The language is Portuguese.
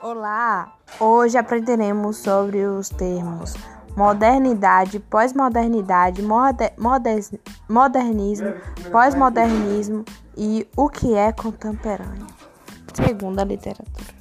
Olá! Hoje aprenderemos sobre os termos modernidade, pós-modernidade, moder modernismo, pós-modernismo e o que é contemporâneo. Segunda literatura.